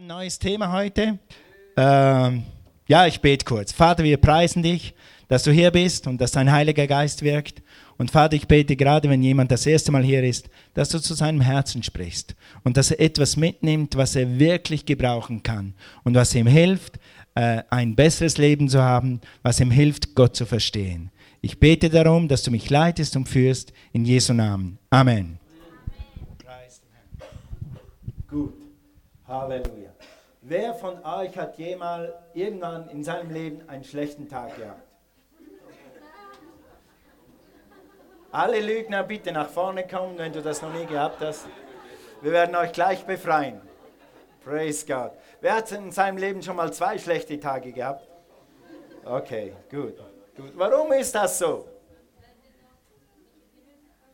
haben ein neues Thema heute. Ähm, ja, ich bete kurz. Vater, wir preisen dich, dass du hier bist und dass dein Heiliger Geist wirkt. Und Vater, ich bete gerade, wenn jemand das erste Mal hier ist, dass du zu seinem Herzen sprichst und dass er etwas mitnimmt, was er wirklich gebrauchen kann und was ihm hilft, äh, ein besseres Leben zu haben, was ihm hilft, Gott zu verstehen. Ich bete darum, dass du mich leitest und führst in Jesu Namen. Amen. Gut. Halleluja. Wer von euch hat jemals irgendwann in seinem Leben einen schlechten Tag gehabt? Alle Lügner bitte nach vorne kommen, wenn du das noch nie gehabt hast. Wir werden euch gleich befreien. Praise God. Wer hat in seinem Leben schon mal zwei schlechte Tage gehabt? Okay, gut. gut. Warum ist das so?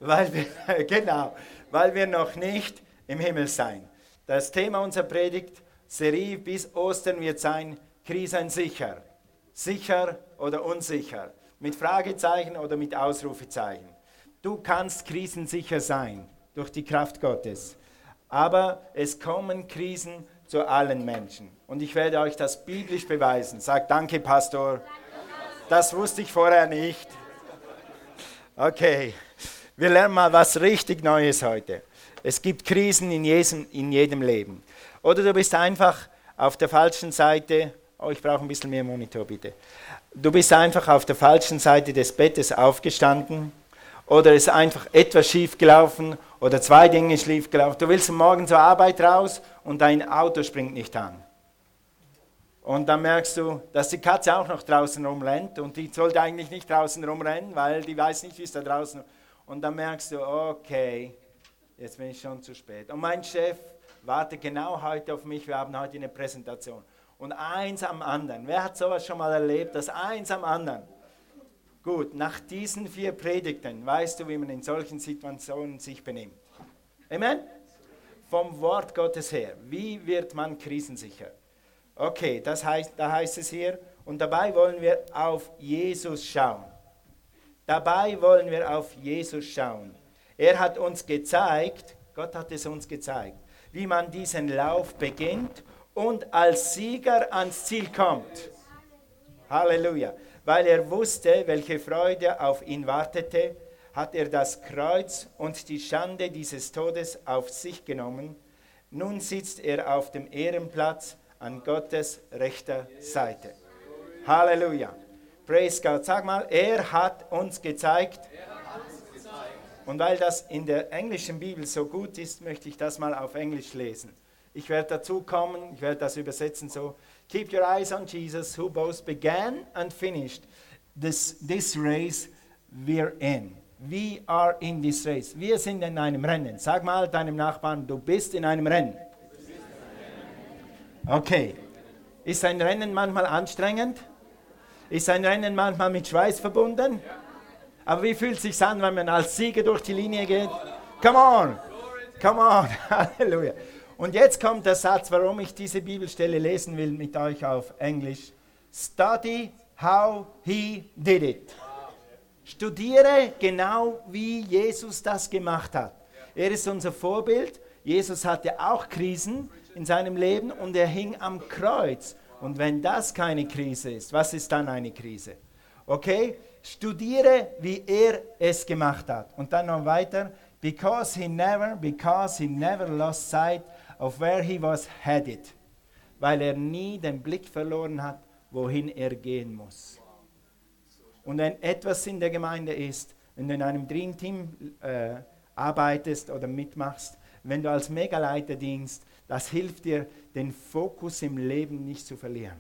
Weil wir, genau, weil wir noch nicht im Himmel sein. Das Thema unserer Predigt, Serie bis Ostern wird sein, Krisen sicher. Sicher oder unsicher. Mit Fragezeichen oder mit Ausrufezeichen. Du kannst krisensicher sein durch die Kraft Gottes. Aber es kommen Krisen zu allen Menschen. Und ich werde euch das biblisch beweisen. Sagt danke, Pastor. Das wusste ich vorher nicht. Okay, wir lernen mal was richtig Neues heute. Es gibt Krisen in jedem, in jedem Leben. Oder du bist einfach auf der falschen Seite. Oh, ich brauche ein bisschen mehr Monitor, bitte. Du bist einfach auf der falschen Seite des Bettes aufgestanden. Oder ist einfach etwas schief gelaufen oder zwei Dinge schief gelaufen. Du willst morgen zur Arbeit raus und dein Auto springt nicht an. Und dann merkst du, dass die Katze auch noch draußen rumrennt und die sollte eigentlich nicht draußen rumrennen, weil die weiß nicht, wie es da draußen. Und dann merkst du, okay, jetzt bin ich schon zu spät. Und mein Chef wartet genau heute auf mich, wir haben heute eine Präsentation. Und eins am anderen. Wer hat sowas schon mal erlebt, dass eins am anderen? Gut, nach diesen vier Predigten weißt du, wie man in solchen Situationen sich benimmt. Amen? Vom Wort Gottes her. Wie wird man krisensicher? Okay, das heißt, da heißt es hier, und dabei wollen wir auf Jesus schauen. Dabei wollen wir auf Jesus schauen. Er hat uns gezeigt, Gott hat es uns gezeigt, wie man diesen Lauf beginnt und als Sieger ans Ziel kommt. Halleluja. Weil er wusste, welche Freude auf ihn wartete, hat er das Kreuz und die Schande dieses Todes auf sich genommen. Nun sitzt er auf dem Ehrenplatz an Gottes rechter Seite. Halleluja. Praise God. Sag mal, er hat uns gezeigt, und weil das in der englischen Bibel so gut ist, möchte ich das mal auf Englisch lesen. Ich werde dazu kommen, ich werde das übersetzen so. Keep your eyes on Jesus, who both began and finished this, this race we're in. We are in this race. Wir sind in einem Rennen. Sag mal deinem Nachbarn, du bist in einem Rennen. Okay. Ist ein Rennen manchmal anstrengend? Ist ein Rennen manchmal mit Schweiß verbunden? Ja. Aber wie fühlt es sich an, wenn man als Sieger durch die Linie geht? Come on! Come on! Halleluja! Und jetzt kommt der Satz, warum ich diese Bibelstelle lesen will mit euch auf Englisch. Study how he did it. Studiere genau, wie Jesus das gemacht hat. Er ist unser Vorbild. Jesus hatte auch Krisen in seinem Leben und er hing am Kreuz. Und wenn das keine Krise ist, was ist dann eine Krise? Okay? Studiere, wie er es gemacht hat. Und dann noch weiter. Because he never, because he never lost sight of where he was headed. Weil er nie den Blick verloren hat, wohin er gehen muss. Und wenn etwas in der Gemeinde ist, wenn du in einem Dream Team äh, arbeitest oder mitmachst, wenn du als Megaleiter dienst, das hilft dir, den Fokus im Leben nicht zu verlieren.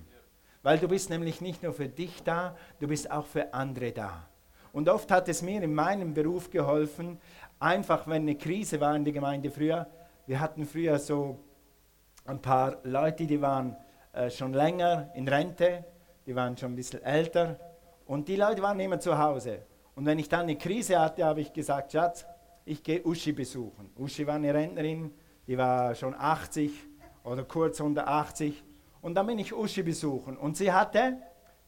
Weil du bist nämlich nicht nur für dich da, du bist auch für andere da. Und oft hat es mir in meinem Beruf geholfen, einfach wenn eine Krise war in der Gemeinde früher, wir hatten früher so ein paar Leute, die waren äh, schon länger in Rente, die waren schon ein bisschen älter und die Leute waren immer zu Hause. Und wenn ich dann eine Krise hatte, habe ich gesagt, Schatz, ich gehe Uschi besuchen. Uschi war eine Rentnerin, die war schon 80 oder kurz unter 80 und dann bin ich Uschi besuchen. Und sie hatte,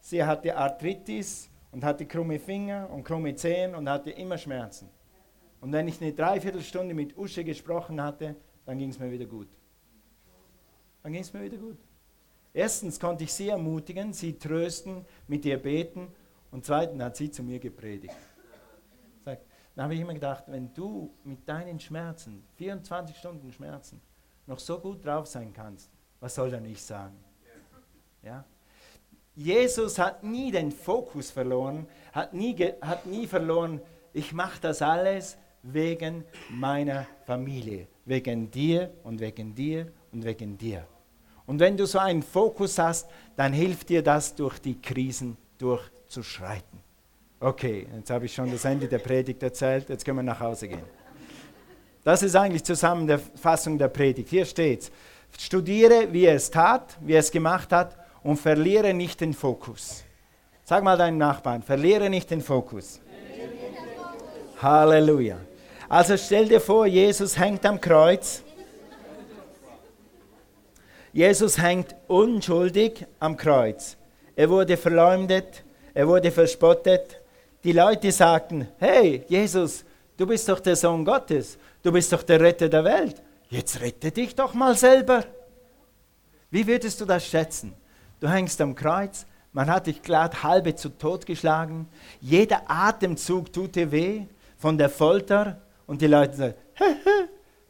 sie hatte Arthritis und hatte krumme Finger und krumme Zehen und hatte immer Schmerzen. Und wenn ich eine Dreiviertelstunde mit Uschi gesprochen hatte, dann ging es mir wieder gut. dann ging es mir wieder gut. Erstens konnte ich sie ermutigen, sie trösten, mit ihr beten und zweitens hat sie zu mir gepredigt. Dann habe ich immer gedacht, wenn du mit deinen Schmerzen, 24 Stunden Schmerzen, noch so gut drauf sein kannst, was soll er nicht sagen? Ja? Jesus hat nie den Fokus verloren, hat nie, hat nie verloren, ich mache das alles wegen meiner Familie, wegen dir und wegen dir und wegen dir. Und wenn du so einen Fokus hast, dann hilft dir das, durch die Krisen durchzuschreiten. Okay, jetzt habe ich schon das Ende der Predigt erzählt, jetzt können wir nach Hause gehen. Das ist eigentlich Zusammenfassung der Predigt. Hier steht. Studiere, wie er es tat, wie er es gemacht hat und verliere nicht den Fokus. Sag mal deinem Nachbarn, verliere nicht den Fokus. Halleluja. Also stell dir vor, Jesus hängt am Kreuz. Jesus hängt unschuldig am Kreuz. Er wurde verleumdet, er wurde verspottet. Die Leute sagten, hey Jesus, du bist doch der Sohn Gottes, du bist doch der Retter der Welt. Jetzt rette dich doch mal selber. Wie würdest du das schätzen? Du hängst am Kreuz, man hat dich glatt halbe zu Tod geschlagen, jeder Atemzug tut dir weh von der Folter und die Leute sagen,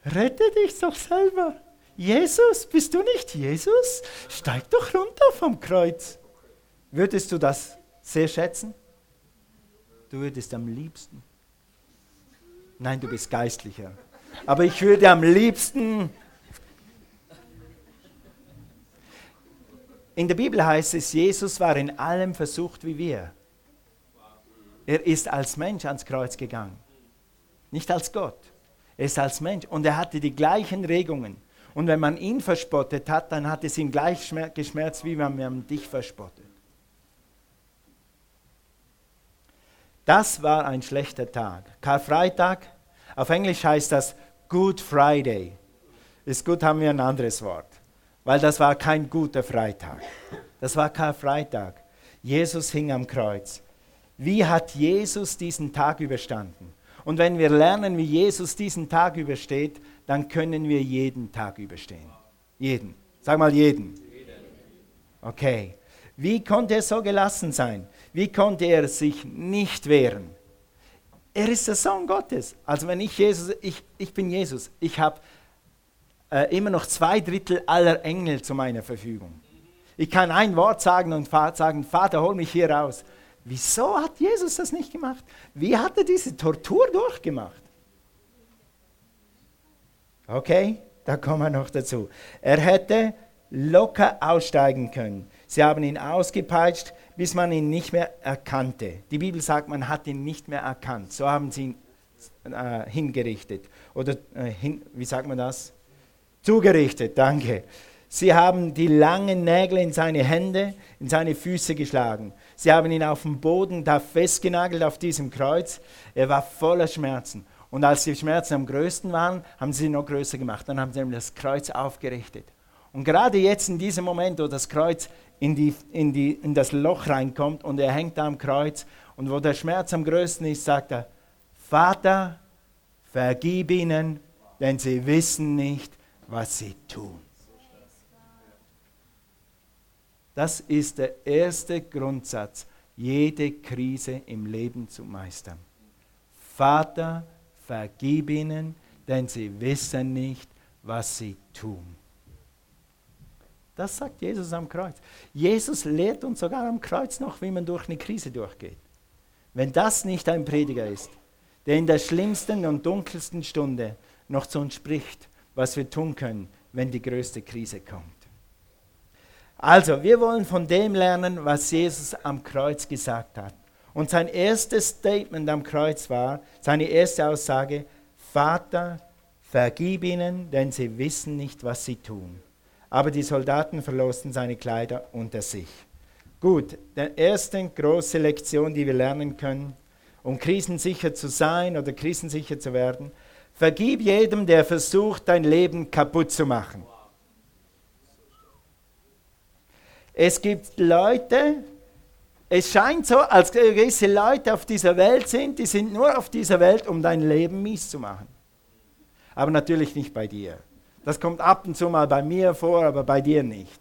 rette dich doch selber. Jesus, bist du nicht Jesus? Steig doch runter vom Kreuz. Würdest du das sehr schätzen? Du würdest am liebsten. Nein, du bist geistlicher. Aber ich würde am liebsten In der Bibel heißt es, Jesus war in allem versucht wie wir. Er ist als Mensch ans Kreuz gegangen, nicht als Gott. Er ist als Mensch und er hatte die gleichen Regungen. Und wenn man ihn verspottet hat, dann hat es ihn gleich geschmerzt, wie wenn man dich verspottet. Das war ein schlechter Tag. Karfreitag, auf Englisch heißt das Good Friday. Ist gut, haben wir ein anderes Wort weil das war kein guter Freitag. Das war kein Freitag. Jesus hing am Kreuz. Wie hat Jesus diesen Tag überstanden? Und wenn wir lernen, wie Jesus diesen Tag übersteht, dann können wir jeden Tag überstehen. Jeden. Sag mal jeden. Okay. Wie konnte er so gelassen sein? Wie konnte er sich nicht wehren? Er ist der Sohn Gottes. Also wenn ich Jesus, ich, ich bin Jesus. Ich habe äh, immer noch zwei Drittel aller Engel zu meiner Verfügung. Ich kann ein Wort sagen und sagen, Vater, hol mich hier raus. Wieso hat Jesus das nicht gemacht? Wie hat er diese Tortur durchgemacht? Okay, da kommen wir noch dazu. Er hätte locker aussteigen können. Sie haben ihn ausgepeitscht, bis man ihn nicht mehr erkannte. Die Bibel sagt, man hat ihn nicht mehr erkannt. So haben sie ihn äh, hingerichtet. Oder äh, hin, wie sagt man das? Zugerichtet, danke. Sie haben die langen Nägel in seine Hände, in seine Füße geschlagen. Sie haben ihn auf dem Boden da festgenagelt auf diesem Kreuz. Er war voller Schmerzen. Und als die Schmerzen am größten waren, haben sie ihn noch größer gemacht. Dann haben sie ihm das Kreuz aufgerichtet. Und gerade jetzt in diesem Moment, wo das Kreuz in, die, in, die, in das Loch reinkommt und er hängt da am Kreuz und wo der Schmerz am größten ist, sagt er, Vater, vergib ihnen, denn sie wissen nicht, was sie tun. Das ist der erste Grundsatz, jede Krise im Leben zu meistern. Vater, vergib ihnen, denn sie wissen nicht, was sie tun. Das sagt Jesus am Kreuz. Jesus lehrt uns sogar am Kreuz noch, wie man durch eine Krise durchgeht. Wenn das nicht ein Prediger ist, der in der schlimmsten und dunkelsten Stunde noch zu uns spricht was wir tun können, wenn die größte Krise kommt. Also, wir wollen von dem lernen, was Jesus am Kreuz gesagt hat. Und sein erstes Statement am Kreuz war, seine erste Aussage, Vater, vergib ihnen, denn sie wissen nicht, was sie tun. Aber die Soldaten verlosten seine Kleider unter sich. Gut, die erste große Lektion, die wir lernen können, um krisensicher zu sein oder krisensicher zu werden, Vergib jedem, der versucht, dein Leben kaputt zu machen. Es gibt Leute, es scheint so, als gewisse Leute auf dieser Welt sind, die sind nur auf dieser Welt, um dein Leben mies zu machen. Aber natürlich nicht bei dir. Das kommt ab und zu mal bei mir vor, aber bei dir nicht.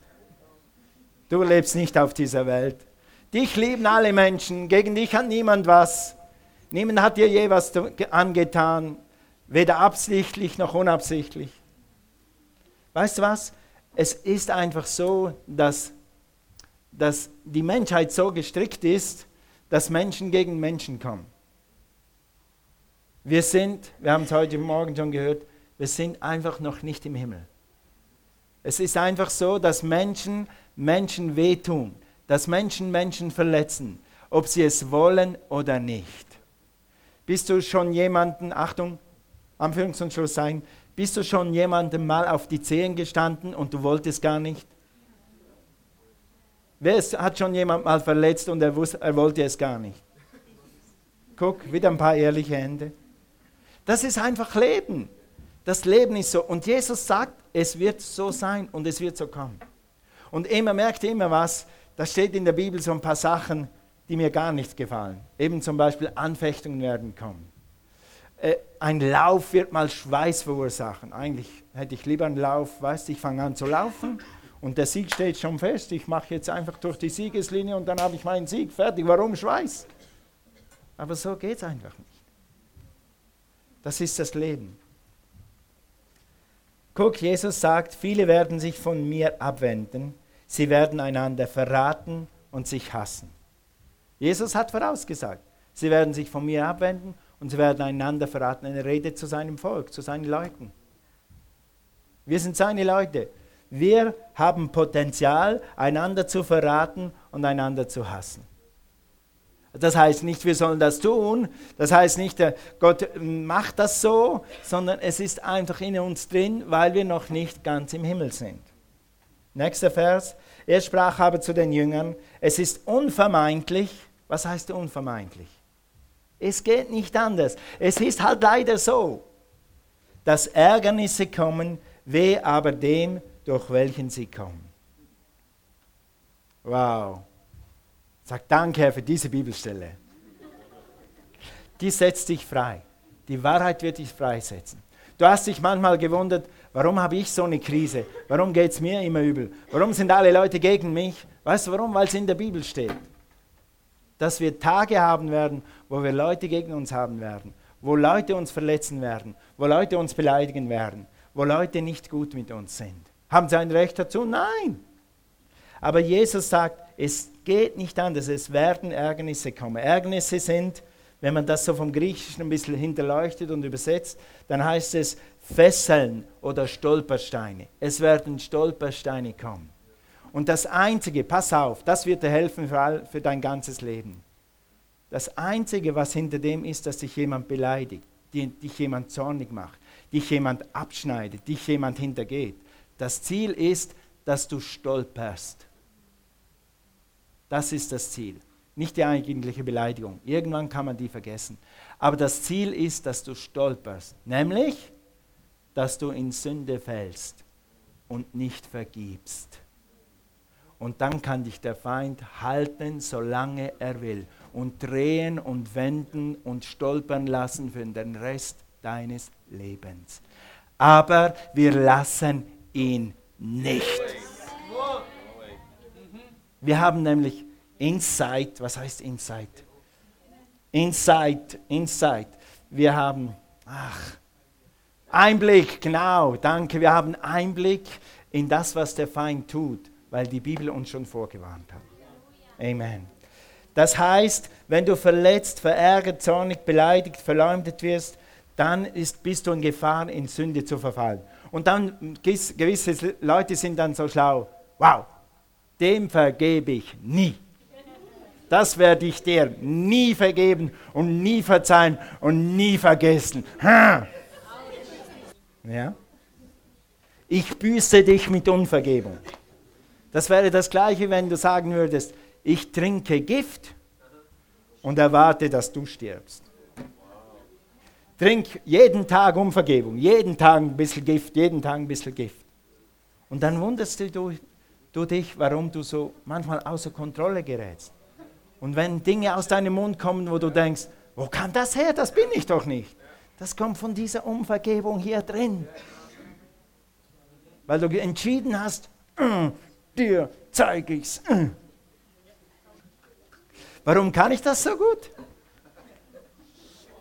Du lebst nicht auf dieser Welt. Dich lieben alle Menschen, gegen dich hat niemand was. Niemand hat dir je was angetan, weder absichtlich noch unabsichtlich. Weißt du was? Es ist einfach so, dass, dass die Menschheit so gestrickt ist, dass Menschen gegen Menschen kommen. Wir sind, wir haben es heute Morgen schon gehört, wir sind einfach noch nicht im Himmel. Es ist einfach so, dass Menschen Menschen wehtun, dass Menschen Menschen verletzen, ob sie es wollen oder nicht. Bist du schon jemanden, Achtung, Anführungs- und Schluss sein, bist du schon jemandem mal auf die Zehen gestanden und du wolltest gar nicht? Wer ist, hat schon jemand mal verletzt und er, wusste, er wollte es gar nicht? Guck, wieder ein paar ehrliche Hände. Das ist einfach Leben. Das Leben ist so. Und Jesus sagt, es wird so sein und es wird so kommen. Und immer merkt immer was, da steht in der Bibel so ein paar Sachen, die mir gar nicht gefallen. Eben zum Beispiel Anfechtungen werden kommen. Äh, ein Lauf wird mal Schweiß verursachen. Eigentlich hätte ich lieber einen Lauf, weißt du, ich fange an zu laufen und der Sieg steht schon fest. Ich mache jetzt einfach durch die Siegeslinie und dann habe ich meinen Sieg fertig. Warum Schweiß? Aber so geht es einfach nicht. Das ist das Leben. Guck, Jesus sagt, viele werden sich von mir abwenden, sie werden einander verraten und sich hassen. Jesus hat vorausgesagt, sie werden sich von mir abwenden und sie werden einander verraten. Eine Rede zu seinem Volk, zu seinen Leuten. Wir sind seine Leute. Wir haben Potenzial, einander zu verraten und einander zu hassen. Das heißt nicht, wir sollen das tun. Das heißt nicht, Gott macht das so, sondern es ist einfach in uns drin, weil wir noch nicht ganz im Himmel sind. Nächster Vers. Er sprach aber zu den Jüngern, es ist unvermeidlich. Was heißt unvermeidlich? Es geht nicht anders. Es ist halt leider so, dass Ärgernisse kommen, weh aber dem, durch welchen sie kommen. Wow. Sag danke, Herr, für diese Bibelstelle. Die setzt dich frei. Die Wahrheit wird dich freisetzen. Du hast dich manchmal gewundert, warum habe ich so eine Krise? Warum geht es mir immer übel? Warum sind alle Leute gegen mich? Weißt du warum? Weil es in der Bibel steht. Dass wir Tage haben werden, wo wir Leute gegen uns haben werden, wo Leute uns verletzen werden, wo Leute uns beleidigen werden, wo Leute nicht gut mit uns sind. Haben sie ein Recht dazu? Nein. Aber Jesus sagt, es geht nicht anders, es werden Ärgernisse kommen. Ärgernisse sind, wenn man das so vom Griechischen ein bisschen hinterleuchtet und übersetzt, dann heißt es Fesseln oder Stolpersteine. Es werden Stolpersteine kommen. Und das Einzige, pass auf, das wird dir helfen für, all, für dein ganzes Leben. Das Einzige, was hinter dem ist, dass dich jemand beleidigt, dich jemand zornig macht, dich jemand abschneidet, dich jemand hintergeht. Das Ziel ist, dass du stolperst. Das ist das Ziel. Nicht die eigentliche Beleidigung. Irgendwann kann man die vergessen. Aber das Ziel ist, dass du stolperst. Nämlich, dass du in Sünde fällst und nicht vergibst. Und dann kann dich der Feind halten, solange er will. Und drehen und wenden und stolpern lassen für den Rest deines Lebens. Aber wir lassen ihn nicht. Wir haben nämlich Insight. Was heißt Insight? Insight, Insight. Wir haben, ach, Einblick, genau, danke. Wir haben Einblick in das, was der Feind tut, weil die Bibel uns schon vorgewarnt hat. Amen. Das heißt, wenn du verletzt, verärgert, zornig, beleidigt, verleumdet wirst, dann ist, bist du in Gefahr, in Sünde zu verfallen. Und dann gewisse Leute sind dann so schlau. Wow, dem vergebe ich nie. Das werde ich dir nie vergeben und nie verzeihen und nie vergessen. Ja? Ich büße dich mit Unvergebung. Das wäre das gleiche, wenn du sagen würdest, ich trinke Gift und erwarte, dass du stirbst. Trink jeden Tag Unvergebung, jeden Tag ein bisschen Gift, jeden Tag ein bisschen Gift. Und dann wunderst du du dich, warum du so manchmal außer Kontrolle gerätst. Und wenn Dinge aus deinem Mund kommen, wo du denkst, wo kam das her? Das bin ich doch nicht. Das kommt von dieser Unvergebung hier drin. weil du entschieden hast, dir zeige ich's. Äh. Warum kann ich das so gut?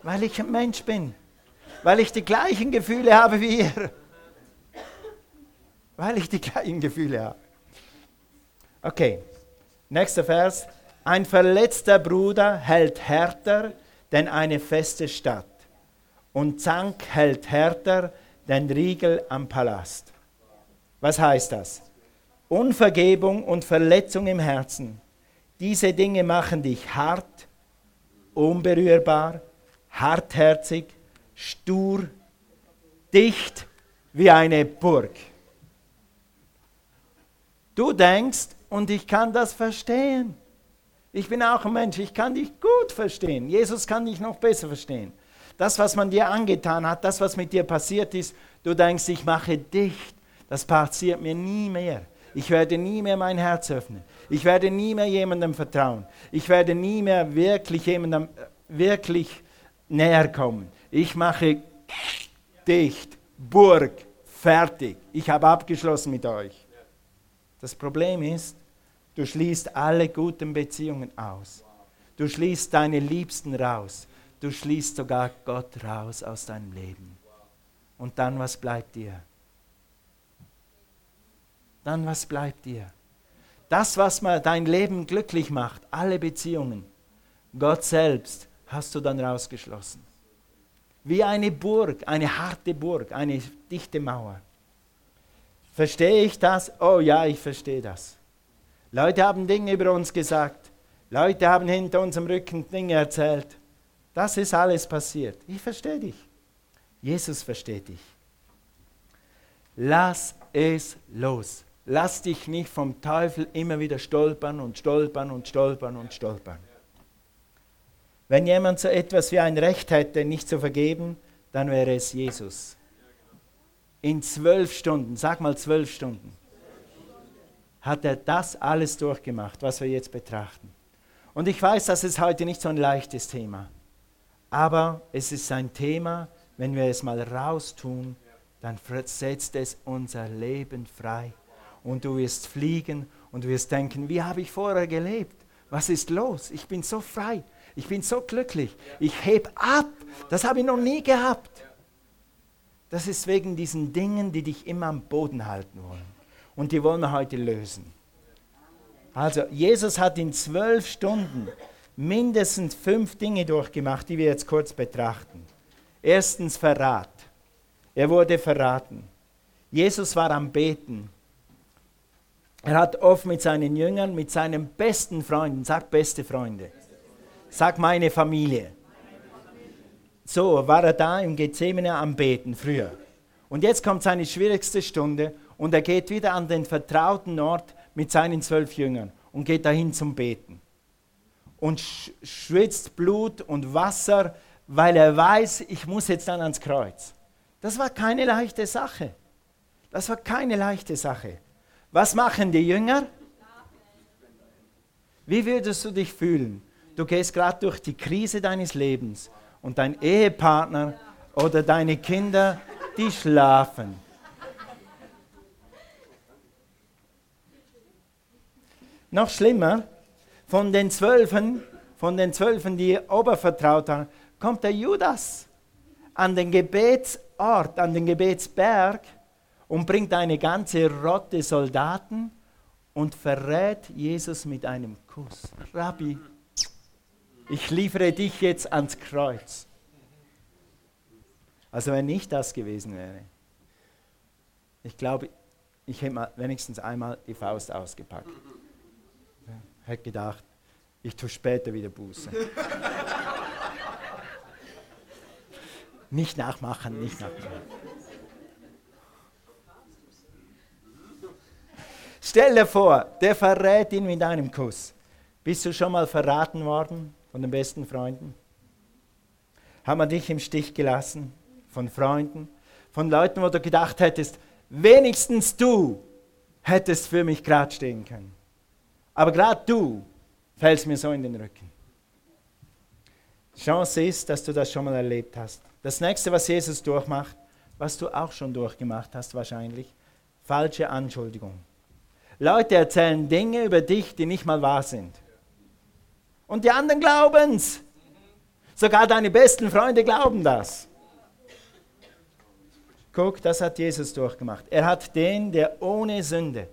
Weil ich ein Mensch bin, weil ich die gleichen Gefühle habe wie ihr. Weil ich die gleichen Gefühle habe. Okay, nächster Vers. Ein verletzter Bruder hält härter denn eine feste Stadt und Zank hält härter denn Riegel am Palast. Was heißt das? Unvergebung und Verletzung im Herzen. Diese Dinge machen dich hart, unberührbar, hartherzig, stur, dicht wie eine Burg. Du denkst, und ich kann das verstehen. Ich bin auch ein Mensch, ich kann dich gut verstehen. Jesus kann dich noch besser verstehen. Das, was man dir angetan hat, das, was mit dir passiert ist, du denkst, ich mache dicht. Das passiert mir nie mehr. Ich werde nie mehr mein Herz öffnen. Ich werde nie mehr jemandem vertrauen. Ich werde nie mehr wirklich jemandem äh, wirklich näher kommen. Ich mache dicht, Burg, fertig. Ich habe abgeschlossen mit euch. Das Problem ist, du schließt alle guten Beziehungen aus. Du schließt deine Liebsten raus. Du schließt sogar Gott raus aus deinem Leben. Und dann, was bleibt dir? Dann, was bleibt dir? Das, was mal dein Leben glücklich macht, alle Beziehungen, Gott selbst, hast du dann rausgeschlossen. Wie eine Burg, eine harte Burg, eine dichte Mauer. Verstehe ich das? Oh ja, ich verstehe das. Leute haben Dinge über uns gesagt. Leute haben hinter unserem Rücken Dinge erzählt. Das ist alles passiert. Ich verstehe dich. Jesus versteht dich. Lass es los. Lass dich nicht vom Teufel immer wieder stolpern und stolpern und stolpern und stolpern. Wenn jemand so etwas wie ein Recht hätte, nicht zu vergeben, dann wäre es Jesus in zwölf Stunden, sag mal zwölf Stunden, hat er das alles durchgemacht, was wir jetzt betrachten. Und ich weiß, das ist heute nicht so ein leichtes Thema, aber es ist ein Thema, wenn wir es mal raustun, dann setzt es unser Leben frei. Und du wirst fliegen und du wirst denken, wie habe ich vorher gelebt? Was ist los? Ich bin so frei. Ich bin so glücklich. Ich heb ab. Das habe ich noch nie gehabt. Das ist wegen diesen Dingen, die dich immer am Boden halten wollen. Und die wollen wir heute lösen. Also, Jesus hat in zwölf Stunden mindestens fünf Dinge durchgemacht, die wir jetzt kurz betrachten. Erstens Verrat. Er wurde verraten. Jesus war am Beten. Er hat oft mit seinen Jüngern, mit seinen besten Freunden, sag beste Freunde, sag meine Familie, so war er da im Gethsemane am Beten früher. Und jetzt kommt seine schwierigste Stunde und er geht wieder an den vertrauten Ort mit seinen zwölf Jüngern und geht dahin zum Beten. Und schwitzt Blut und Wasser, weil er weiß, ich muss jetzt dann ans Kreuz. Das war keine leichte Sache. Das war keine leichte Sache. Was machen die Jünger? Wie würdest du dich fühlen? Du gehst gerade durch die Krise deines Lebens und dein Ehepartner oder deine Kinder, die schlafen. Noch schlimmer, von den Zwölfen, von den Zwölfen, die Obervertraut haben, kommt der Judas an den Gebetsort, an den Gebetsberg und bringt eine ganze Rotte Soldaten und verrät Jesus mit einem Kuss. Rabbi, ich liefere dich jetzt ans Kreuz. Also wenn nicht das gewesen wäre, ich glaube, ich hätte mal wenigstens einmal die Faust ausgepackt. Ich hätte gedacht, ich tue später wieder Buße. nicht nachmachen, nicht nachmachen. Stell dir vor, der verrät ihn mit einem Kuss. Bist du schon mal verraten worden? von den besten Freunden? Haben wir dich im Stich gelassen? Von Freunden? Von Leuten, wo du gedacht hättest, wenigstens du hättest für mich gerade stehen können. Aber gerade du fällst mir so in den Rücken. Die Chance ist, dass du das schon mal erlebt hast. Das nächste, was Jesus durchmacht, was du auch schon durchgemacht hast wahrscheinlich, falsche Anschuldigungen. Leute erzählen Dinge über dich, die nicht mal wahr sind. Und die anderen glauben es. Sogar deine besten Freunde glauben das. Guck, das hat Jesus durchgemacht. Er hat den, der ohne Sünde,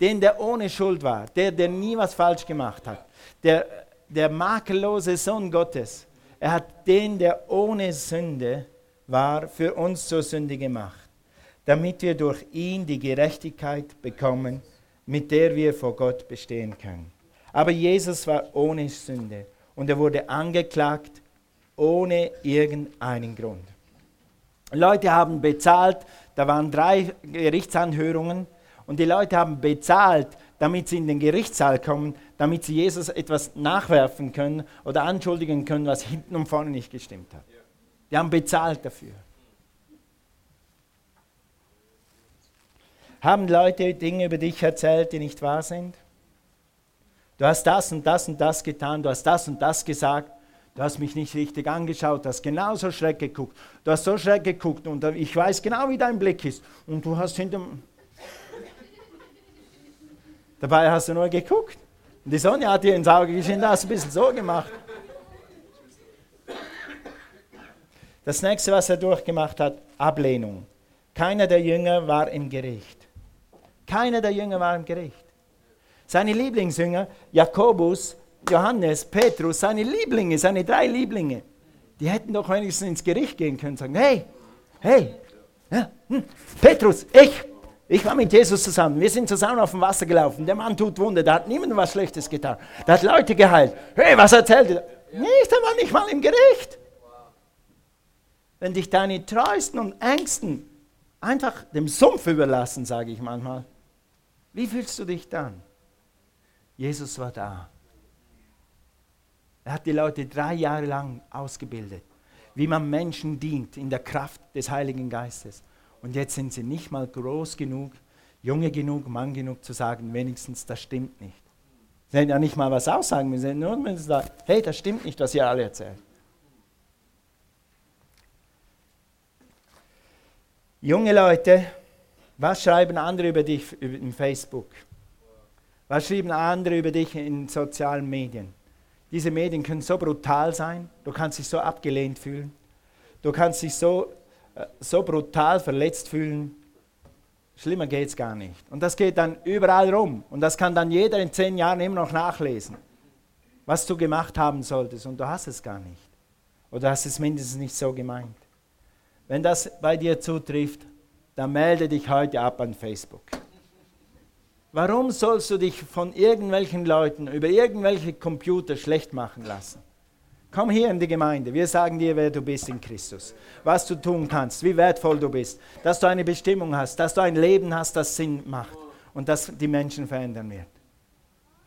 den, der ohne Schuld war, der, der nie was falsch gemacht hat, der, der makellose Sohn Gottes, er hat den, der ohne Sünde war, für uns zur Sünde gemacht, damit wir durch ihn die Gerechtigkeit bekommen, mit der wir vor Gott bestehen können. Aber Jesus war ohne Sünde und er wurde angeklagt ohne irgendeinen Grund. Leute haben bezahlt, da waren drei Gerichtsanhörungen und die Leute haben bezahlt, damit sie in den Gerichtssaal kommen, damit sie Jesus etwas nachwerfen können oder anschuldigen können, was hinten und vorne nicht gestimmt hat. Die haben bezahlt dafür. Haben Leute Dinge über dich erzählt, die nicht wahr sind? Du hast das und das und das getan, du hast das und das gesagt Du hast mich nicht richtig angeschaut, du hast genauso schräg geguckt. Du hast so schräg geguckt und ich weiß genau, wie dein Blick ist. Und du hast hinter. Dabei hast du nur geguckt. Und die Sonne hat dir ins Auge geschienen, da hast du ein bisschen so gemacht. Das nächste, was er durchgemacht hat, Ablehnung. Keiner der Jünger war im Gericht. Keiner der Jünger war im Gericht. Seine Lieblingsjünger, Jakobus, Johannes, Petrus, seine Lieblinge, seine drei Lieblinge, die hätten doch wenigstens ins Gericht gehen können und sagen, hey, hey, ja, hm, Petrus, ich, ich war mit Jesus zusammen, wir sind zusammen auf dem Wasser gelaufen, der Mann tut Wunder, da hat niemand was Schlechtes getan, der hat Leute geheilt. Hey, was erzählt er? Nicht, der war nicht mal im Gericht. Wenn dich deine treuesten und Ängsten einfach dem Sumpf überlassen, sage ich manchmal, wie fühlst du dich dann? Jesus war da. Er hat die Leute drei Jahre lang ausgebildet, wie man Menschen dient in der Kraft des Heiligen Geistes. Und jetzt sind sie nicht mal groß genug, junge genug, Mann genug zu sagen, wenigstens das stimmt nicht. Sie hätten ja nicht mal was aussagen müssen, nur wenn sie sagen, hey, das stimmt nicht, was ihr alle erzählt. Junge Leute, was schreiben andere über dich im Facebook? Was schreiben andere über dich in sozialen Medien? Diese Medien können so brutal sein, du kannst dich so abgelehnt fühlen, du kannst dich so, äh, so brutal verletzt fühlen. Schlimmer geht es gar nicht. Und das geht dann überall rum. Und das kann dann jeder in zehn Jahren immer noch nachlesen, was du gemacht haben solltest. Und du hast es gar nicht. Oder hast es mindestens nicht so gemeint. Wenn das bei dir zutrifft, dann melde dich heute ab an Facebook. Warum sollst du dich von irgendwelchen Leuten über irgendwelche Computer schlecht machen lassen? Komm hier in die Gemeinde. Wir sagen dir, wer du bist in Christus. Was du tun kannst, wie wertvoll du bist. Dass du eine Bestimmung hast, dass du ein Leben hast, das Sinn macht und das die Menschen verändern wird.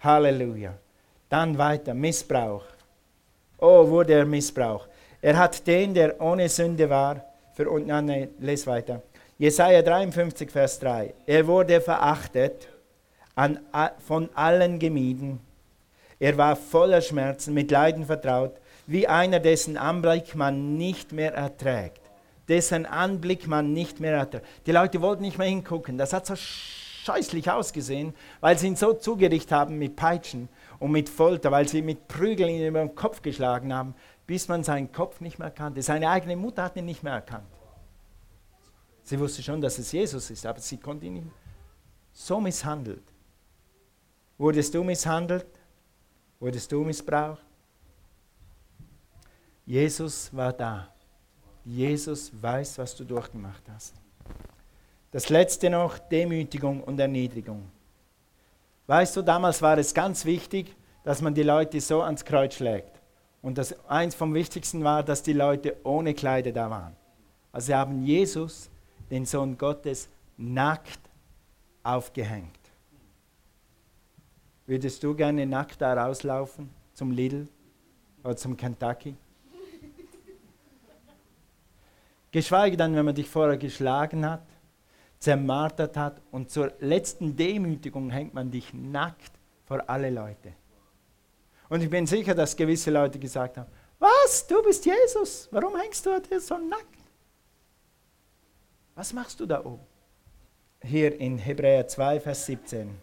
Halleluja. Dann weiter, Missbrauch. Oh, wurde er Missbrauch. Er hat den, der ohne Sünde war, für und nein, les weiter. Jesaja 53, Vers 3. Er wurde verachtet an, von allen gemieden. Er war voller Schmerzen, mit Leiden vertraut, wie einer, dessen Anblick man nicht mehr erträgt. Dessen Anblick man nicht mehr erträgt. Die Leute wollten nicht mehr hingucken. Das hat so scheußlich ausgesehen, weil sie ihn so zugerichtet haben mit Peitschen und mit Folter, weil sie mit Prügeln ihn über den Kopf geschlagen haben, bis man seinen Kopf nicht mehr erkannte. Seine eigene Mutter hat ihn nicht mehr erkannt. Sie wusste schon, dass es Jesus ist, aber sie konnte ihn so misshandelt. Wurdest du misshandelt? Wurdest du missbraucht? Jesus war da. Jesus weiß, was du durchgemacht hast. Das letzte noch, Demütigung und Erniedrigung. Weißt du, damals war es ganz wichtig, dass man die Leute so ans Kreuz schlägt. Und das, eins vom Wichtigsten war, dass die Leute ohne Kleider da waren. Also sie haben Jesus, den Sohn Gottes, nackt aufgehängt. Würdest du gerne nackt da rauslaufen zum Lidl oder zum Kentucky? Geschweige dann, wenn man dich vorher geschlagen hat, zermartert hat und zur letzten Demütigung hängt man dich nackt vor alle Leute. Und ich bin sicher, dass gewisse Leute gesagt haben, was, du bist Jesus, warum hängst du heute so nackt? Was machst du da oben? hier in Hebräer 2, Vers 17.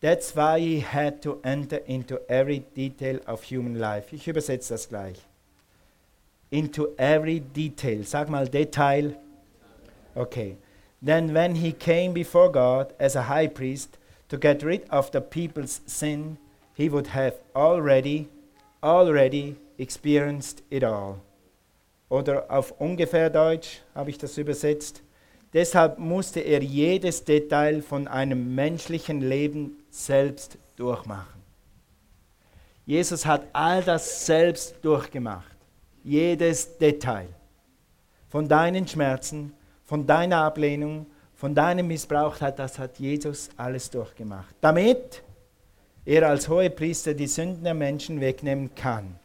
That's why he had to enter into every detail of human life. Ich übersetze das gleich. Into every detail. Sag mal Detail. Okay. Then when he came before God as a high priest to get rid of the people's sin, he would have already, already experienced it all. Oder auf ungefähr Deutsch habe ich das übersetzt. Deshalb musste er jedes Detail von einem menschlichen Leben selbst durchmachen. Jesus hat all das selbst durchgemacht. Jedes Detail. Von deinen Schmerzen, von deiner Ablehnung, von deinem Missbrauch, das hat Jesus alles durchgemacht. Damit er als Hohepriester die Sünden der Menschen wegnehmen kann.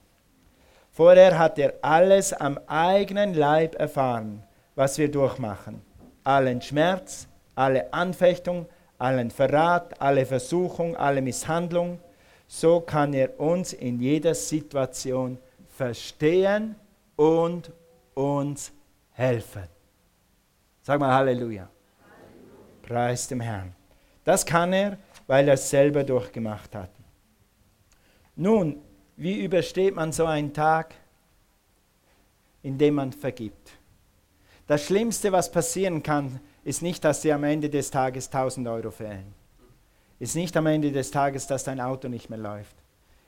Vorher hat er alles am eigenen Leib erfahren, was wir durchmachen. Allen Schmerz, alle Anfechtung, allen Verrat, alle Versuchung, alle Misshandlung. So kann er uns in jeder Situation verstehen und uns helfen. Sag mal Halleluja. Halleluja. Preis dem Herrn. Das kann er, weil er es selber durchgemacht hat. Nun, wie übersteht man so einen Tag, indem man vergibt? Das Schlimmste, was passieren kann, ist nicht, dass dir am Ende des Tages 1000 Euro fehlen. Ist nicht am Ende des Tages, dass dein Auto nicht mehr läuft.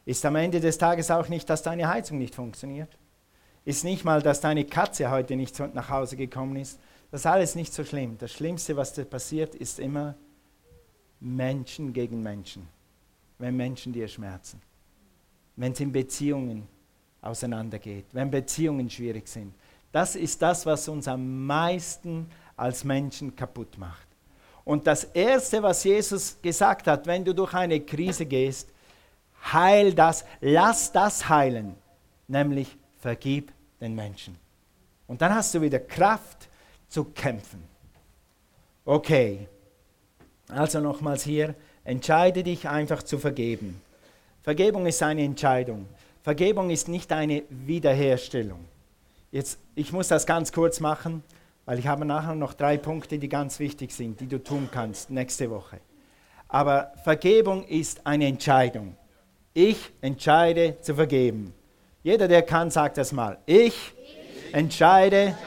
Ist am Ende des Tages auch nicht, dass deine Heizung nicht funktioniert. Ist nicht mal, dass deine Katze heute nicht nach Hause gekommen ist. Das ist alles nicht so schlimm. Das Schlimmste, was dir passiert, ist immer Menschen gegen Menschen. Wenn Menschen dir schmerzen. Wenn es in Beziehungen auseinandergeht. Wenn Beziehungen schwierig sind. Das ist das, was uns am meisten als Menschen kaputt macht. Und das Erste, was Jesus gesagt hat, wenn du durch eine Krise gehst, heil das, lass das heilen, nämlich vergib den Menschen. Und dann hast du wieder Kraft zu kämpfen. Okay, also nochmals hier, entscheide dich einfach zu vergeben. Vergebung ist eine Entscheidung. Vergebung ist nicht eine Wiederherstellung. Jetzt, ich muss das ganz kurz machen. Weil ich habe nachher noch drei Punkte, die ganz wichtig sind, die du tun kannst nächste Woche. Aber Vergebung ist eine Entscheidung. Ich entscheide zu vergeben. Jeder, der kann, sagt das mal. Ich entscheide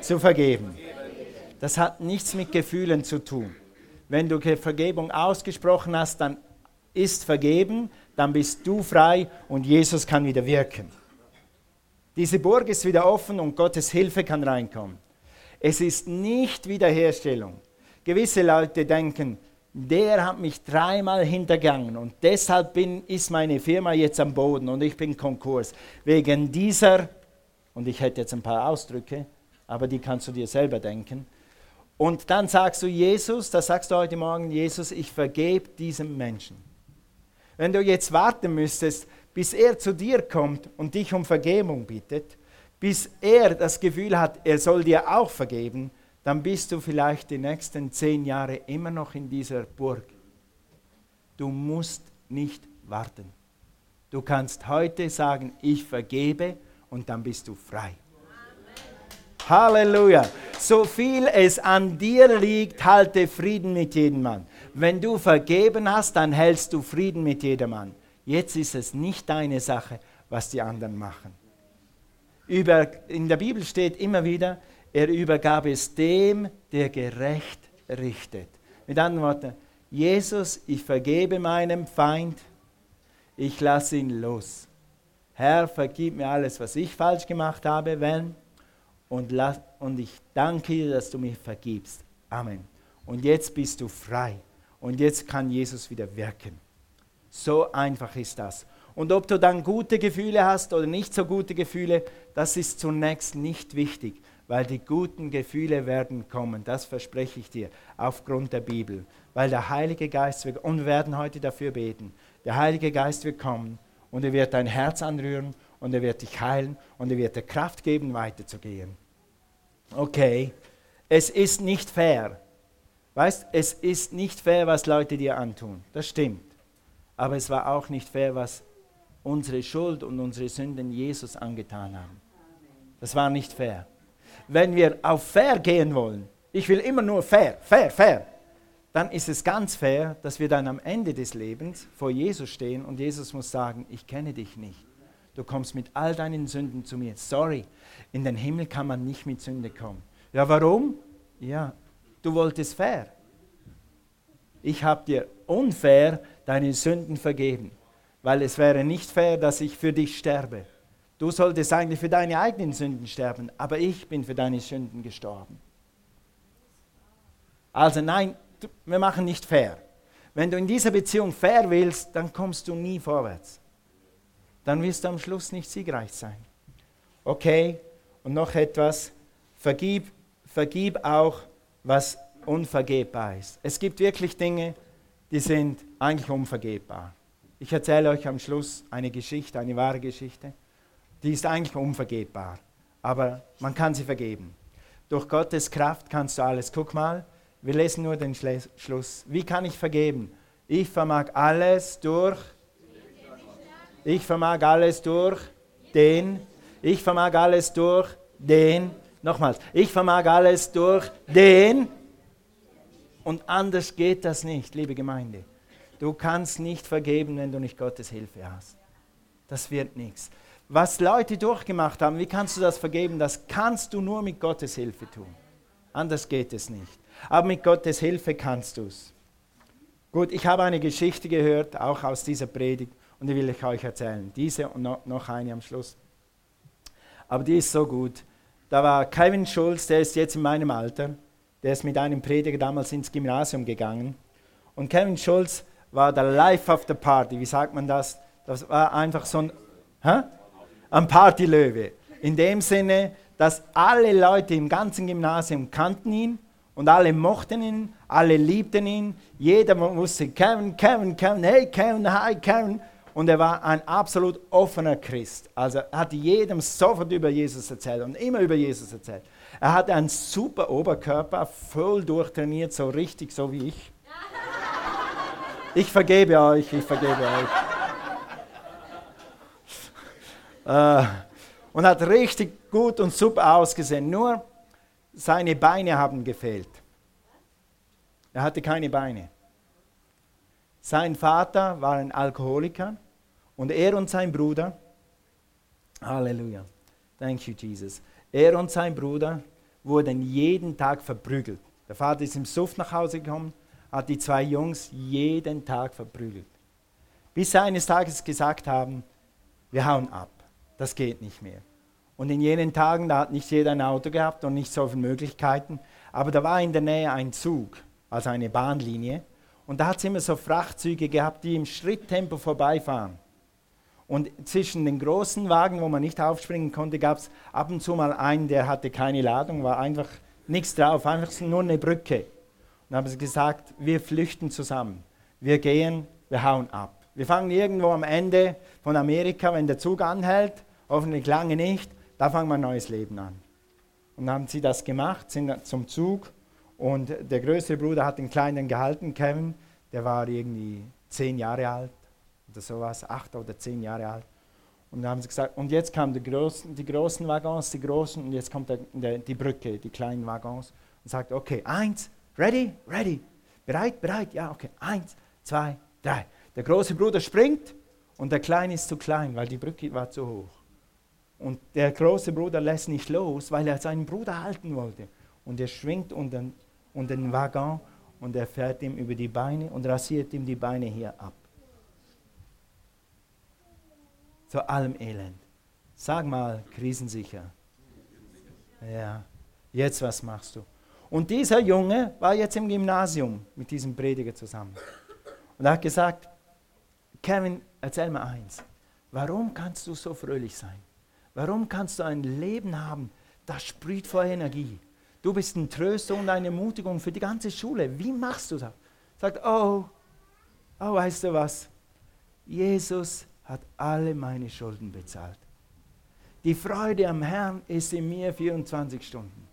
zu vergeben. Das hat nichts mit Gefühlen zu tun. Wenn du Vergebung ausgesprochen hast, dann ist vergeben, dann bist du frei und Jesus kann wieder wirken. Diese Burg ist wieder offen und Gottes Hilfe kann reinkommen. Es ist nicht Wiederherstellung. Gewisse Leute denken, der hat mich dreimal hintergangen und deshalb bin, ist meine Firma jetzt am Boden und ich bin Konkurs. Wegen dieser, und ich hätte jetzt ein paar Ausdrücke, aber die kannst du dir selber denken. Und dann sagst du Jesus, das sagst du heute Morgen, Jesus, ich vergebe diesem Menschen. Wenn du jetzt warten müsstest, bis er zu dir kommt und dich um Vergebung bittet, bis er das Gefühl hat, er soll dir auch vergeben, dann bist du vielleicht die nächsten zehn Jahre immer noch in dieser Burg. Du musst nicht warten. Du kannst heute sagen, ich vergebe und dann bist du frei. Halleluja. So viel es an dir liegt, halte Frieden mit jedem Mann. Wenn du vergeben hast, dann hältst du Frieden mit jedem Mann. Jetzt ist es nicht deine Sache, was die anderen machen über, in der Bibel steht immer wieder, er übergab es dem, der gerecht richtet. Mit anderen Worten, Jesus, ich vergebe meinem Feind, ich lasse ihn los. Herr, vergib mir alles, was ich falsch gemacht habe, wenn, und, lass, und ich danke dir, dass du mich vergibst. Amen. Und jetzt bist du frei. Und jetzt kann Jesus wieder wirken. So einfach ist das. Und ob du dann gute Gefühle hast oder nicht so gute Gefühle, das ist zunächst nicht wichtig, weil die guten Gefühle werden kommen, das verspreche ich dir, aufgrund der Bibel. Weil der Heilige Geist wird, und wir werden heute dafür beten, der Heilige Geist wird kommen und er wird dein Herz anrühren und er wird dich heilen und er wird dir Kraft geben, weiterzugehen. Okay, es ist nicht fair. Weißt, es ist nicht fair, was Leute dir antun. Das stimmt. Aber es war auch nicht fair, was unsere Schuld und unsere Sünden Jesus angetan haben. Das war nicht fair. Wenn wir auf fair gehen wollen, ich will immer nur fair, fair, fair, dann ist es ganz fair, dass wir dann am Ende des Lebens vor Jesus stehen und Jesus muss sagen, ich kenne dich nicht. Du kommst mit all deinen Sünden zu mir. Sorry, in den Himmel kann man nicht mit Sünde kommen. Ja, warum? Ja, du wolltest fair. Ich habe dir unfair deine Sünden vergeben, weil es wäre nicht fair, dass ich für dich sterbe. Du solltest eigentlich für deine eigenen Sünden sterben, aber ich bin für deine Sünden gestorben. Also nein, wir machen nicht fair. Wenn du in dieser Beziehung fair willst, dann kommst du nie vorwärts. Dann wirst du am Schluss nicht siegreich sein. Okay, und noch etwas. Vergib, vergib auch, was unvergebbar ist. Es gibt wirklich Dinge, die sind eigentlich unvergebbar. Ich erzähle euch am Schluss eine Geschichte, eine wahre Geschichte. Die ist eigentlich unvergebbar, aber man kann sie vergeben. Durch Gottes Kraft kannst du alles. Guck mal, wir lesen nur den Schluss. Wie kann ich vergeben? Ich vermag alles durch. Ich vermag alles durch den. Ich vermag alles durch den. Nochmals. Ich vermag alles durch den. Und anders geht das nicht, liebe Gemeinde. Du kannst nicht vergeben, wenn du nicht Gottes Hilfe hast. Das wird nichts. Was Leute durchgemacht haben, wie kannst du das vergeben? Das kannst du nur mit Gottes Hilfe tun. Anders geht es nicht. Aber mit Gottes Hilfe kannst du es. Gut, ich habe eine Geschichte gehört, auch aus dieser Predigt, und die will ich euch erzählen. Diese und noch eine am Schluss. Aber die ist so gut. Da war Kevin Schulz, der ist jetzt in meinem Alter, der ist mit einem Prediger damals ins Gymnasium gegangen. Und Kevin Schulz war der Life of the Party. Wie sagt man das? Das war einfach so ein, hä? ein Partylöwe. In dem Sinne, dass alle Leute im ganzen Gymnasium kannten ihn und alle mochten ihn, alle liebten ihn. Jeder wusste, Kevin, Kevin, Kevin, hey Kevin, hi Kevin. Und er war ein absolut offener Christ. Also er hat jedem sofort über Jesus erzählt und immer über Jesus erzählt. Er hatte einen super Oberkörper, voll durchtrainiert, so richtig so wie ich. Ich vergebe euch, ich vergebe euch. äh, und hat richtig gut und super ausgesehen. Nur seine Beine haben gefehlt. Er hatte keine Beine. Sein Vater war ein Alkoholiker und er und sein Bruder, Halleluja, thank you Jesus, er und sein Bruder wurden jeden Tag verprügelt. Der Vater ist im Suff nach Hause gekommen, hat die zwei Jungs jeden Tag verprügelt. Bis sie eines Tages gesagt haben, wir hauen ab, das geht nicht mehr. Und in jenen Tagen, da hat nicht jeder ein Auto gehabt und nicht so viele Möglichkeiten, aber da war in der Nähe ein Zug, also eine Bahnlinie. Und da hat es immer so Frachtzüge gehabt, die im Schritttempo vorbeifahren. Und zwischen den großen Wagen, wo man nicht aufspringen konnte, gab es ab und zu mal einen, der hatte keine Ladung, war einfach nichts drauf, einfach nur eine Brücke. Und dann haben sie gesagt, wir flüchten zusammen. Wir gehen, wir hauen ab. Wir fangen irgendwo am Ende von Amerika, wenn der Zug anhält, hoffentlich lange nicht, da fangen wir ein neues Leben an. Und dann haben sie das gemacht, sind zum Zug und der größere Bruder hat den kleinen gehalten, Kevin, der war irgendwie zehn Jahre alt oder sowas, acht oder zehn Jahre alt. Und dann haben sie gesagt, und jetzt kamen die großen, die großen Waggons, die großen, und jetzt kommt der, der, die Brücke, die kleinen Waggons, und sagt, okay, eins, ready, ready, bereit, bereit, ja, okay, eins, zwei, drei. Der große Bruder springt und der kleine ist zu klein, weil die Brücke war zu hoch. Und der große Bruder lässt nicht los, weil er seinen Bruder halten wollte. Und er schwingt unter, unter den Waggon und er fährt ihm über die Beine und rasiert ihm die Beine hier ab. Zu allem Elend. Sag mal, krisensicher. Ja, jetzt was machst du? Und dieser Junge war jetzt im Gymnasium mit diesem Prediger zusammen. Und er hat gesagt, Kevin, erzähl mir eins. Warum kannst du so fröhlich sein? Warum kannst du ein Leben haben, das sprüht vor Energie? Du bist ein Tröster und eine Ermutigung für die ganze Schule. Wie machst du das? Sagt, oh, oh, weißt du was? Jesus hat alle meine Schulden bezahlt. Die Freude am Herrn ist in mir 24 Stunden.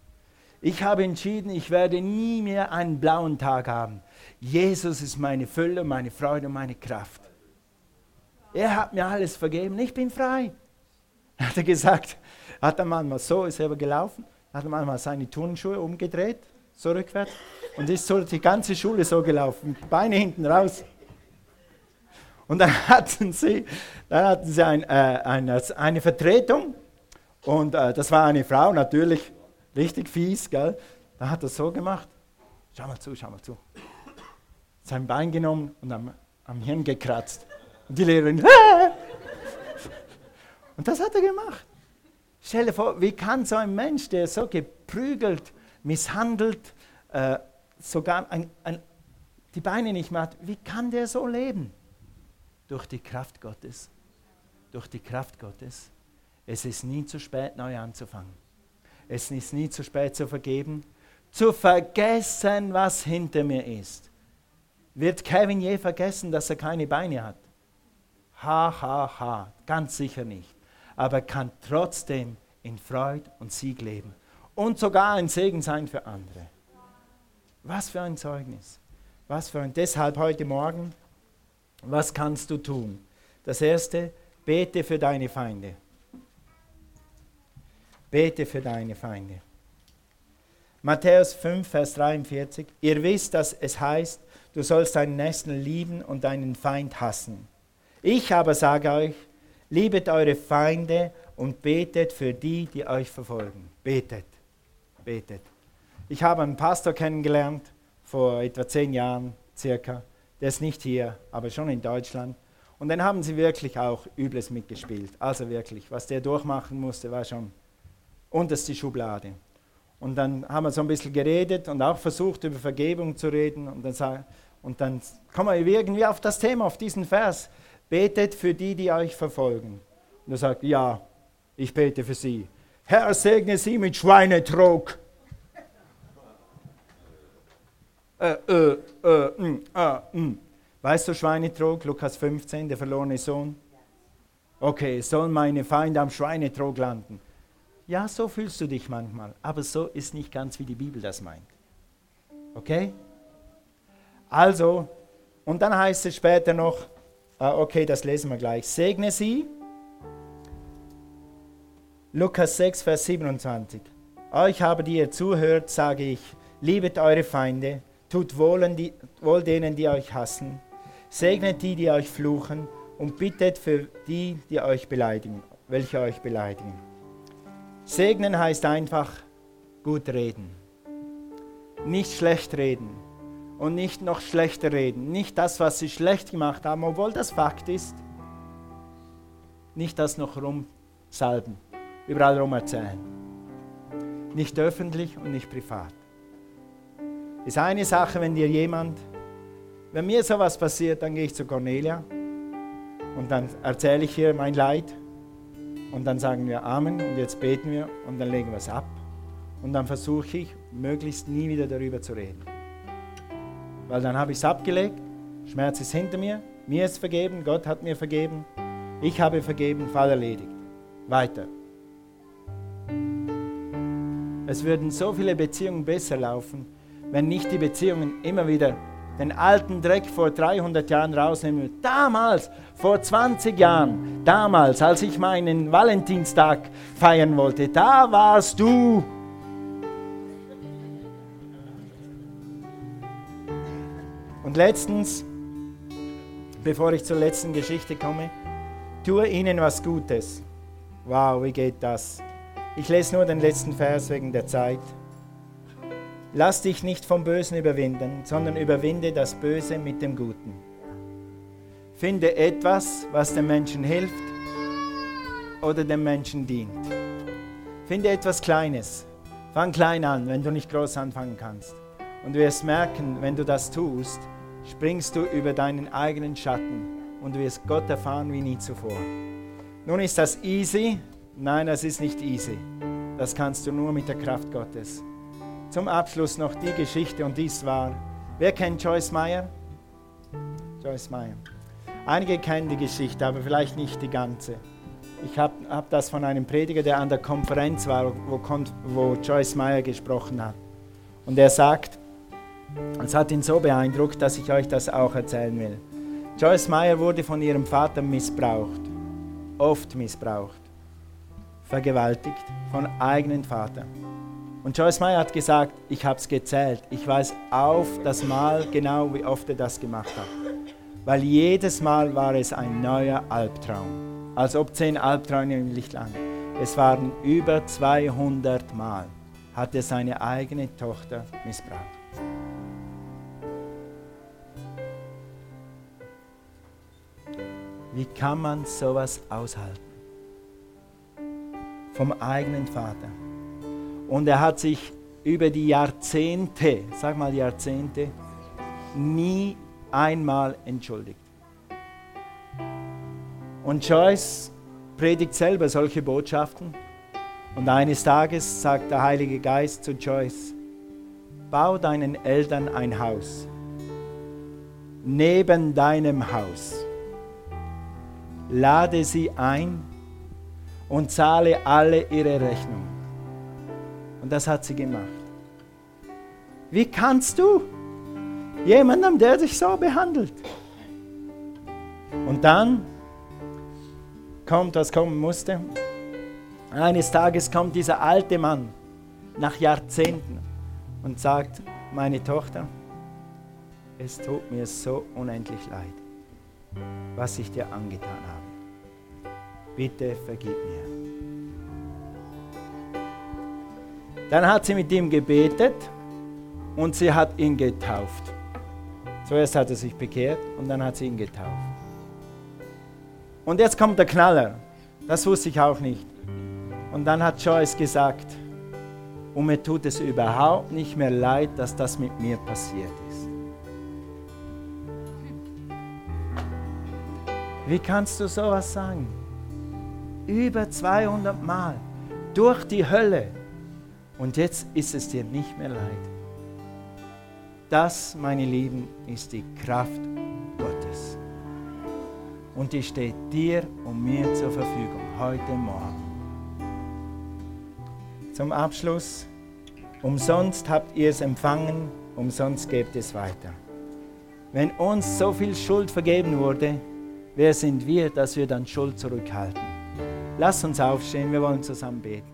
Ich habe entschieden, ich werde nie mehr einen blauen Tag haben. Jesus ist meine Fülle, meine Freude und meine Kraft. Er hat mir alles vergeben. Ich bin frei. Hat er gesagt, hat er manchmal so, ist er gelaufen, hat er manchmal seine Turnschuhe umgedreht, so rückwärts, und ist so die ganze Schule so gelaufen, Beine hinten raus. Und dann hatten sie, dann hatten sie ein, äh, eine, eine Vertretung und äh, das war eine Frau, natürlich richtig fies, gell? Da hat er so gemacht. Schau mal zu, schau mal zu. Sein Bein genommen und am, am Hirn gekratzt. Und die Lehrerin, Aah! und das hat er gemacht. Stell dir vor, wie kann so ein Mensch, der so geprügelt, misshandelt, äh, sogar ein, ein, die Beine nicht mehr hat, wie kann der so leben? Durch die Kraft Gottes. Durch die Kraft Gottes. Es ist nie zu spät, neu anzufangen. Es ist nie zu spät zu vergeben, zu vergessen, was hinter mir ist. Wird Kevin je vergessen, dass er keine Beine hat? Ha, ha, ha, ganz sicher nicht. Aber kann trotzdem in Freude und Sieg leben und sogar ein Segen sein für andere. Was für ein Zeugnis. Was für ein. Deshalb heute Morgen, was kannst du tun? Das erste, bete für deine Feinde. Bete für deine Feinde. Matthäus 5, Vers 43. Ihr wisst, dass es heißt, du sollst deinen Nächsten lieben und deinen Feind hassen. Ich aber sage euch, liebet eure Feinde und betet für die, die euch verfolgen. Betet, betet. Ich habe einen Pastor kennengelernt vor etwa zehn Jahren circa. Der ist nicht hier, aber schon in Deutschland. Und dann haben sie wirklich auch Übles mitgespielt. Also wirklich, was der durchmachen musste, war schon unterste Schublade. Und dann haben wir so ein bisschen geredet und auch versucht, über Vergebung zu reden. Und dann, und dann kommen wir irgendwie auf das Thema, auf diesen Vers. Betet für die, die euch verfolgen. Und er sagt, ja, ich bete für sie. Herr, segne sie mit Schweinetrog. Äh, äh, äh, mm, äh, mm. Weißt du Schweinetrog, Lukas 15, der verlorene Sohn? Okay, sollen meine Feinde am Schweinetrog landen? Ja, so fühlst du dich manchmal, aber so ist nicht ganz, wie die Bibel das meint. Okay? Also, und dann heißt es später noch, ah, okay, das lesen wir gleich, segne sie. Lukas 6, Vers 27. Euch aber, die ihr zuhört, sage ich, liebet eure Feinde, tut wohl, die, wohl denen, die euch hassen, segnet die, die euch fluchen und bittet für die, die euch beleidigen, welche euch beleidigen. Segnen heißt einfach gut reden. Nicht schlecht reden und nicht noch schlechter reden. Nicht das, was sie schlecht gemacht haben, obwohl das Fakt ist. Nicht das noch rumsalben, überall rum erzählen. Nicht öffentlich und nicht privat. Ist eine Sache, wenn dir jemand, wenn mir sowas passiert, dann gehe ich zu Cornelia und dann erzähle ich ihr mein Leid und dann sagen wir Amen und jetzt beten wir und dann legen wir es ab. Und dann versuche ich, möglichst nie wieder darüber zu reden. Weil dann habe ich es abgelegt, Schmerz ist hinter mir, mir ist vergeben, Gott hat mir vergeben, ich habe vergeben, Fall erledigt. Weiter. Es würden so viele Beziehungen besser laufen, wenn nicht die Beziehungen immer wieder den alten Dreck vor 300 Jahren rausnehmen. Damals, vor 20 Jahren, damals, als ich meinen Valentinstag feiern wollte, da warst du. Und letztens, bevor ich zur letzten Geschichte komme, tue ihnen was Gutes. Wow, wie geht das? Ich lese nur den letzten Vers wegen der Zeit. Lass dich nicht vom Bösen überwinden, sondern überwinde das Böse mit dem Guten. Finde etwas, was dem Menschen hilft oder dem Menschen dient. Finde etwas Kleines. Fang klein an, wenn du nicht groß anfangen kannst. Und du wirst merken, wenn du das tust, springst du über deinen eigenen Schatten und du wirst Gott erfahren wie nie zuvor. Nun ist das easy? Nein, das ist nicht easy. Das kannst du nur mit der Kraft Gottes. Zum Abschluss noch die Geschichte und dies war. Wer kennt Joyce Meyer? Joyce Meyer. Einige kennen die Geschichte, aber vielleicht nicht die ganze. Ich habe hab das von einem Prediger, der an der Konferenz war, wo, wo Joyce Meyer gesprochen hat. Und er sagt, es hat ihn so beeindruckt, dass ich euch das auch erzählen will. Joyce Meyer wurde von ihrem Vater missbraucht, oft missbraucht, vergewaltigt von eigenen Vater. Und Joyce Meyer hat gesagt, ich habe es gezählt. Ich weiß auf das Mal genau, wie oft er das gemacht hat. Weil jedes Mal war es ein neuer Albtraum. Als ob zehn Albträume nicht lang. Es waren über 200 Mal, hat er seine eigene Tochter missbraucht. Wie kann man sowas aushalten? Vom eigenen Vater. Und er hat sich über die Jahrzehnte, sag mal Jahrzehnte, nie einmal entschuldigt. Und Joyce predigt selber solche Botschaften. Und eines Tages sagt der Heilige Geist zu Joyce, bau deinen Eltern ein Haus neben deinem Haus. Lade sie ein und zahle alle ihre Rechnungen. Und das hat sie gemacht. Wie kannst du jemandem, der dich so behandelt? Und dann kommt, was kommen musste. Eines Tages kommt dieser alte Mann nach Jahrzehnten und sagt, meine Tochter, es tut mir so unendlich leid, was ich dir angetan habe. Bitte vergib mir. Dann hat sie mit ihm gebetet und sie hat ihn getauft. Zuerst hat er sich bekehrt und dann hat sie ihn getauft. Und jetzt kommt der Knaller. Das wusste ich auch nicht. Und dann hat Joyce gesagt, und mir tut es überhaupt nicht mehr leid, dass das mit mir passiert ist. Wie kannst du sowas sagen? Über 200 Mal durch die Hölle und jetzt ist es dir nicht mehr leid. Das, meine Lieben, ist die Kraft Gottes. Und die steht dir und mir zur Verfügung heute Morgen. Zum Abschluss, umsonst habt ihr es empfangen, umsonst gebt es weiter. Wenn uns so viel Schuld vergeben wurde, wer sind wir, dass wir dann Schuld zurückhalten? Lass uns aufstehen, wir wollen zusammen beten.